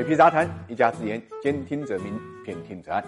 水皮杂谈，一家之言，兼听则明，偏听则暗。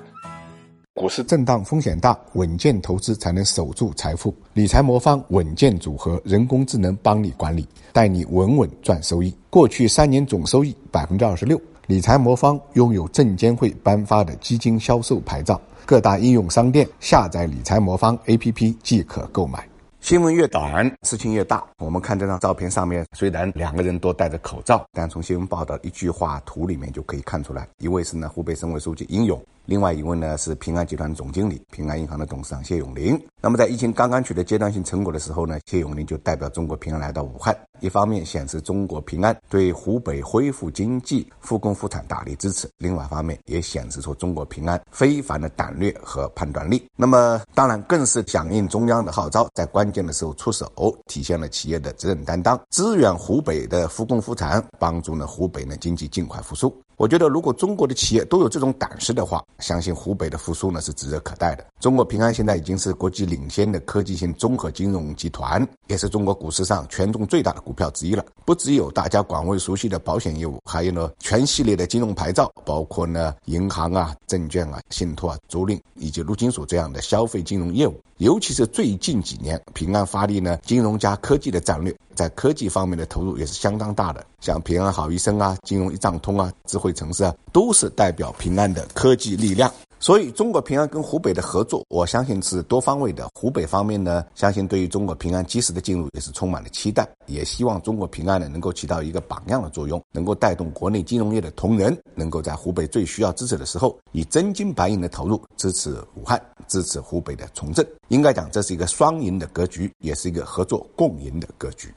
股市震荡风险大，稳健投资才能守住财富。理财魔方稳健组合，人工智能帮你管理，带你稳稳赚收益。过去三年总收益百分之二十六。理财魔方拥有证监会颁发的基金销售牌照，各大应用商店下载理财魔方 APP 即可购买。新闻越短，事情越大。我们看这张照片上面，虽然两个人都戴着口罩，但从新闻报道一句话图里面就可以看出来，一位是呢湖北省委书记殷勇。另外一位呢是平安集团总经理、平安银行的董事长谢永林。那么在疫情刚刚取得阶段性成果的时候呢，谢永林就代表中国平安来到武汉，一方面显示中国平安对湖北恢复经济、复工复产大力支持；另外一方面也显示出中国平安非凡的胆略和判断力。那么当然更是响应中央的号召，在关键的时候出手，体现了企业的责任担当，支援湖北的复工复产，帮助呢湖北呢经济尽快复苏。我觉得，如果中国的企业都有这种胆识的话，相信湖北的复苏呢是指日可待的。中国平安现在已经是国际领先的科技性综合金融集团，也是中国股市上权重最大的股票之一了。不只有大家广为熟悉的保险业务，还有呢全系列的金融牌照，包括呢银行啊、证券啊、信托啊、租赁以及陆金所这样的消费金融业务。尤其是最近几年，平安发力呢金融加科技的战略，在科技方面的投入也是相当大的。像平安好医生啊、金融一账通啊、智慧城市啊，都是代表平安的科技力量。所以，中国平安跟湖北的合作，我相信是多方位的。湖北方面呢，相信对于中国平安及时的进入也是充满了期待，也希望中国平安呢能够起到一个榜样的作用，能够带动国内金融业的同仁，能够在湖北最需要支持的时候，以真金白银的投入支持武汉，支持湖北的重振。应该讲，这是一个双赢的格局，也是一个合作共赢的格局。